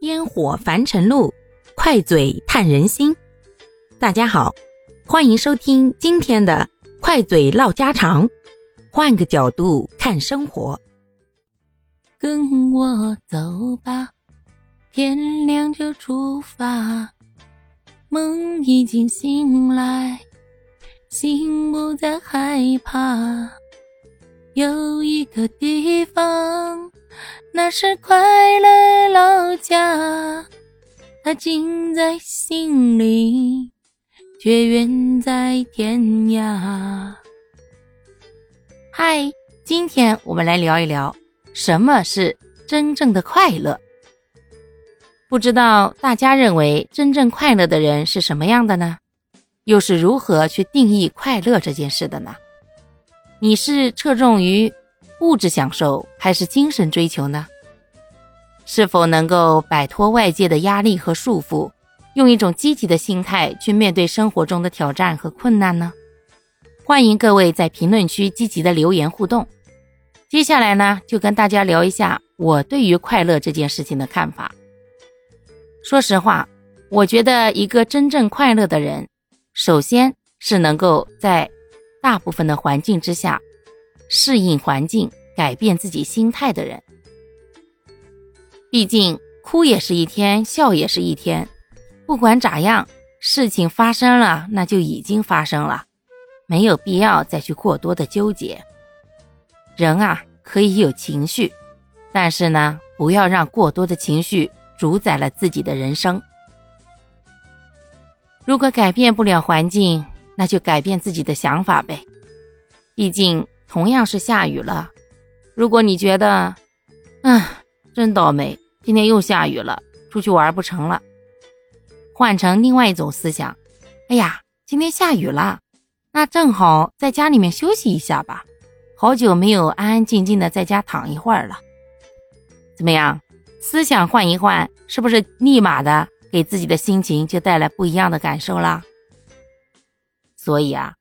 烟火凡尘路，快嘴探人心。大家好，欢迎收听今天的快嘴唠家常，换个角度看生活。跟我走吧，天亮就出发。梦已经醒来，心不再害怕。有一个地方，那是快乐老家。它近在心里，却远在天涯。嗨，今天我们来聊一聊什么是真正的快乐。不知道大家认为真正快乐的人是什么样的呢？又是如何去定义快乐这件事的呢？你是侧重于物质享受还是精神追求呢？是否能够摆脱外界的压力和束缚，用一种积极的心态去面对生活中的挑战和困难呢？欢迎各位在评论区积极的留言互动。接下来呢，就跟大家聊一下我对于快乐这件事情的看法。说实话，我觉得一个真正快乐的人，首先是能够在大部分的环境之下适应环境、改变自己心态的人。毕竟，哭也是一天，笑也是一天。不管咋样，事情发生了，那就已经发生了，没有必要再去过多的纠结。人啊，可以有情绪，但是呢，不要让过多的情绪。主宰了自己的人生。如果改变不了环境，那就改变自己的想法呗。毕竟同样是下雨了，如果你觉得，嗯，真倒霉，今天又下雨了，出去玩不成了。换成另外一种思想，哎呀，今天下雨了，那正好在家里面休息一下吧。好久没有安安静静的在家躺一会儿了，怎么样？思想换一换，是不是立马的给自己的心情就带来不一样的感受啦？所以啊，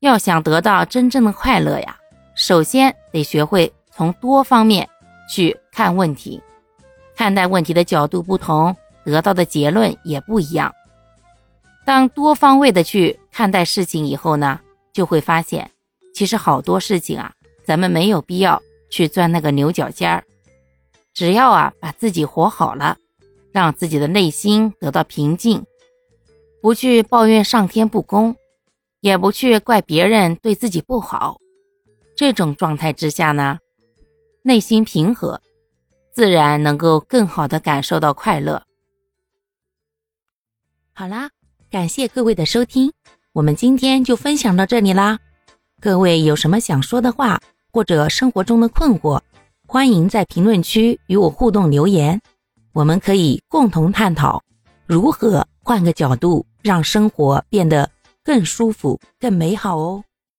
要想得到真正的快乐呀，首先得学会从多方面去看问题，看待问题的角度不同，得到的结论也不一样。当多方位的去看待事情以后呢，就会发现，其实好多事情啊，咱们没有必要去钻那个牛角尖儿。只要啊，把自己活好了，让自己的内心得到平静，不去抱怨上天不公，也不去怪别人对自己不好，这种状态之下呢，内心平和，自然能够更好的感受到快乐。好啦，感谢各位的收听，我们今天就分享到这里啦。各位有什么想说的话，或者生活中的困惑？欢迎在评论区与我互动留言，我们可以共同探讨如何换个角度让生活变得更舒服、更美好哦。